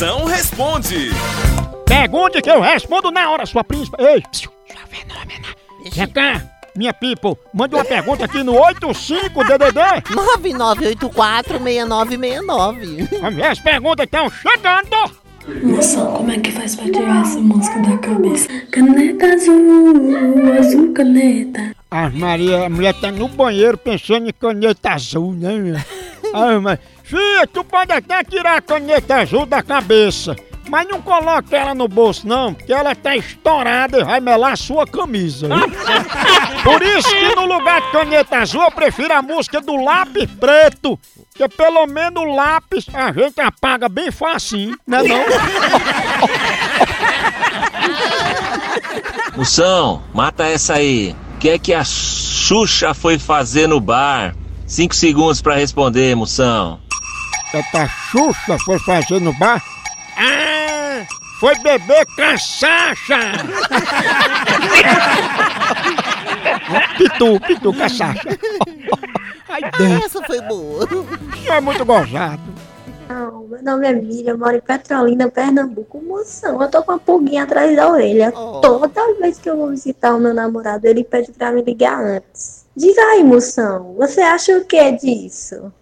Moção responde. Pergunte que eu respondo na hora, sua príncipe. Ei, psiu, sua fenômena. Vem cá, minha people. Mande uma pergunta aqui no 85DDD. 99846969. Vamos ver, as perguntas estão chegando. Moção, como é que faz pra tirar essa música da cabeça? Caneta azul, azul caneta. Ah, Maria, a mulher tá no banheiro pensando em caneta azul, né? Ah, mas... Fia, tu pode até tirar a caneta azul da cabeça, mas não coloque ela no bolso não, porque ela tá estourada e vai melar a sua camisa. Por isso que no lugar de caneta azul eu prefiro a música do lápis preto, que pelo menos o lápis a gente apaga bem facinho, né não? Moção, mata essa aí. O que é que a Xuxa foi fazer no bar? Cinco segundos pra responder, moção. Essa Xuxa foi fazer no bar? Ah, foi beber cachaça! pitu, pitu, cachaça. Ai, Deus, Essa foi boa. isso é muito gozado. Meu nome é Miriam, eu moro em Petrolina, Pernambuco. Moção, eu tô com uma pulguinha atrás da orelha. Oh. Toda vez que eu vou visitar o meu namorado, ele pede pra me ligar antes. Diga aí, moção, você acha o que disso?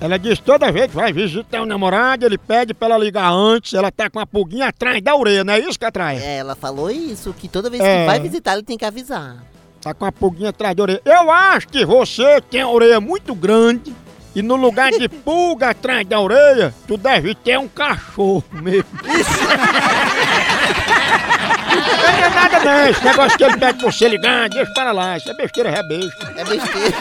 Ela diz toda vez que vai visitar o namorado, ele pede pra ela ligar antes, ela tá com a pulguinha atrás da orelha, não é isso que atrai? Ela falou isso, que toda vez É. que vai visitar, ele tem que avisar. Tá com a pulguinha atrás da orelha. Eu acho que você tem a orelha muito grande e no lugar de pulga atrás da orelha, tu deve ter um cachorro mesmo. Não é nada não, esse negócio que ele pede pra você ligar, deixa para lá, isso é besteira, é besta. É besteira.